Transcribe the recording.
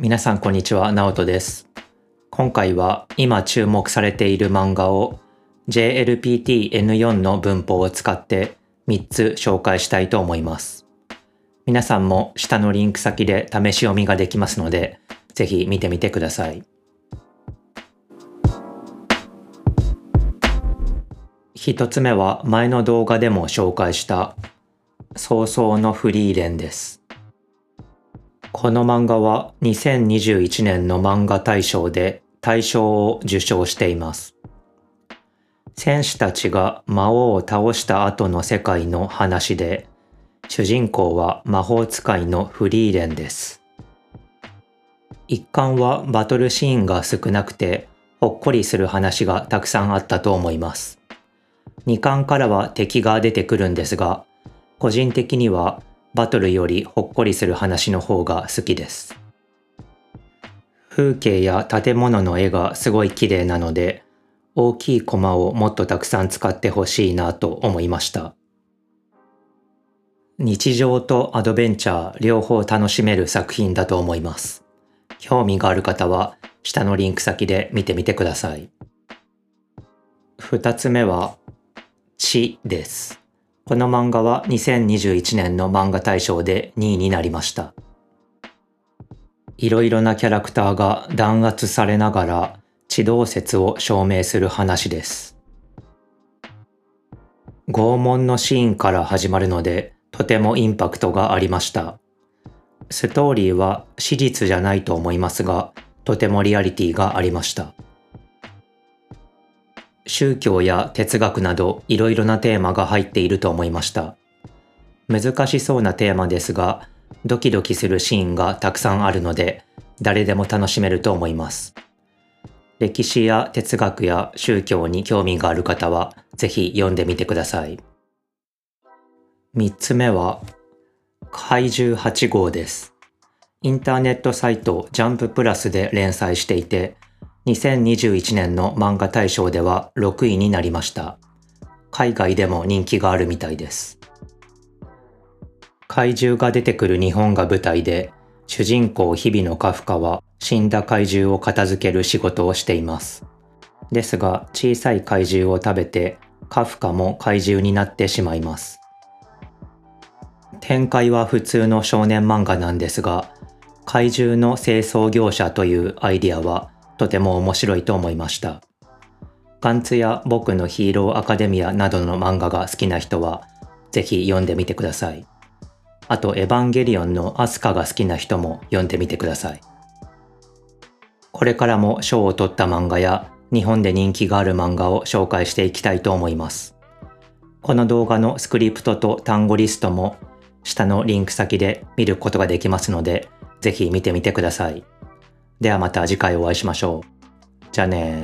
皆さんこんにちは、ナオトです。今回は今注目されている漫画を JLPT-N4 の文法を使って3つ紹介したいと思います。皆さんも下のリンク先で試し読みができますので、ぜひ見てみてください。一つ目は前の動画でも紹介した早々のフリーレンです。この漫画は2021年の漫画大賞で大賞を受賞しています。戦士たちが魔王を倒した後の世界の話で、主人公は魔法使いのフリーレンです。一巻はバトルシーンが少なくて、ほっこりする話がたくさんあったと思います。2巻からは敵が出てくるんですが、個人的にはバトルよりほっこりする話の方が好きです。風景や建物の絵がすごい綺麗なので、大きいコマをもっとたくさん使ってほしいなと思いました。日常とアドベンチャー両方楽しめる作品だと思います。興味がある方は下のリンク先で見てみてください。二つ目は、地です。この漫画は2021年の漫画大賞で2位になりました。いろいろなキャラクターが弾圧されながら地動説を証明する話です。拷問のシーンから始まるのでとてもインパクトがありました。ストーリーは史実じゃないと思いますが、とてもリアリティがありました。宗教や哲学などいろいろなテーマが入っていると思いました。難しそうなテーマですが、ドキドキするシーンがたくさんあるので、誰でも楽しめると思います。歴史や哲学や宗教に興味がある方は、ぜひ読んでみてください。三つ目は、怪獣8号です。インターネットサイトジャンププラスで連載していて、2021年の漫画大賞では6位になりました。海外でも人気があるみたいです。怪獣が出てくる日本が舞台で、主人公日々のカフカは死んだ怪獣を片付ける仕事をしています。ですが小さい怪獣を食べてカフカも怪獣になってしまいます。展開は普通の少年漫画なんですが、怪獣の清掃業者というアイディアはとても面白いと思いました。ガンツや僕のヒーローアカデミアなどの漫画が好きな人は、ぜひ読んでみてください。あと、エヴァンゲリオンのアスカが好きな人も読んでみてください。これからも賞を取った漫画や日本で人気がある漫画を紹介していきたいと思います。この動画のスクリプトと単語リストも下のリンク先で見ることができますので、ぜひ見てみてください。ではまた次回お会いしましょう。じゃあね